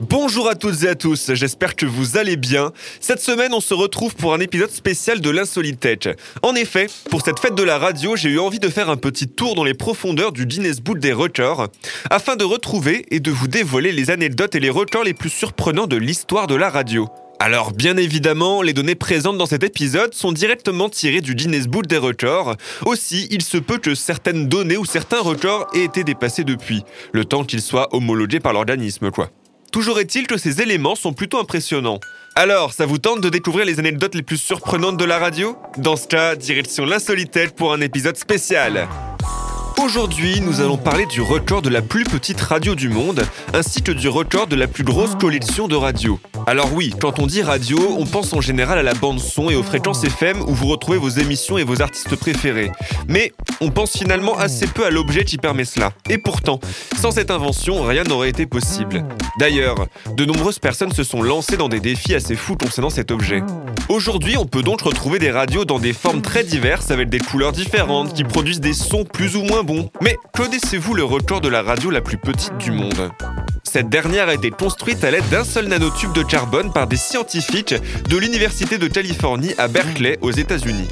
Bonjour à toutes et à tous, j'espère que vous allez bien. Cette semaine, on se retrouve pour un épisode spécial de l'Insolitech. En effet, pour cette fête de la radio, j'ai eu envie de faire un petit tour dans les profondeurs du Guinness Book des records, afin de retrouver et de vous dévoiler les anecdotes et les records les plus surprenants de l'histoire de la radio. Alors bien évidemment, les données présentes dans cet épisode sont directement tirées du Guinness Book des records. Aussi, il se peut que certaines données ou certains records aient été dépassés depuis, le temps qu'ils soient homologués par l'organisme quoi. Toujours est-il que ces éléments sont plutôt impressionnants. Alors, ça vous tente de découvrir les anecdotes les plus surprenantes de la radio? Dans ce cas, direction l'insolitaire pour un épisode spécial. Aujourd'hui, nous allons parler du record de la plus petite radio du monde, ainsi que du record de la plus grosse collection de radios. Alors oui, quand on dit radio, on pense en général à la bande son et aux fréquences FM où vous retrouvez vos émissions et vos artistes préférés. Mais on pense finalement assez peu à l'objet qui permet cela. Et pourtant, sans cette invention, rien n'aurait été possible. D'ailleurs, de nombreuses personnes se sont lancées dans des défis assez fous concernant cet objet. Aujourd'hui, on peut donc retrouver des radios dans des formes très diverses avec des couleurs différentes qui produisent des sons plus ou moins Mais connaissez-vous le record de la radio la plus petite du monde? Cette dernière a été construite à l'aide d'un seul nanotube de carbone par des scientifiques de l'Université de Californie à Berkeley aux États-Unis.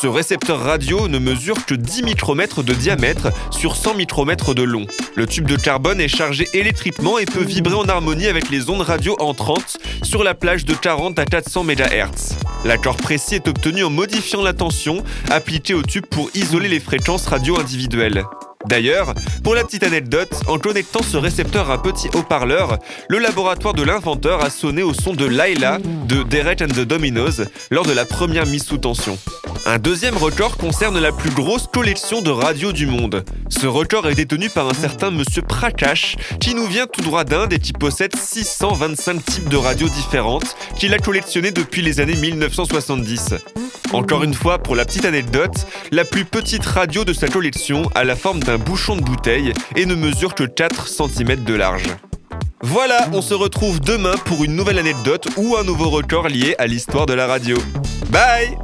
Ce récepteur radio ne mesure que 10 micromètres de diamètre sur 100 micromètres de long. Le tube de carbone est chargé électriquement et peut vibrer en harmonie avec les ondes radio entrantes sur la plage de 40 à 400 MHz. L'accord précis est obtenu en modifiant la tension appliquée au tube pour isoler les fréquences radio individuelles. D'ailleurs, pour la petite anecdote, en connectant ce récepteur à petit haut-parleur, le laboratoire de l'inventeur a sonné au son de Laila de Derek and the Dominos lors de la première mise sous tension. Un deuxième record concerne la plus grosse collection de radios du monde. Ce record est détenu par un certain monsieur Prakash, qui nous vient tout droit d'Inde et qui possède 625 types de radios différentes qu'il a collectionnées depuis les années 1970. Encore une fois, pour la petite anecdote, la plus petite radio de sa collection a la forme d'un bouchon de bouteille et ne mesure que 4 cm de large. Voilà, on se retrouve demain pour une nouvelle anecdote ou un nouveau record lié à l'histoire de la radio. Bye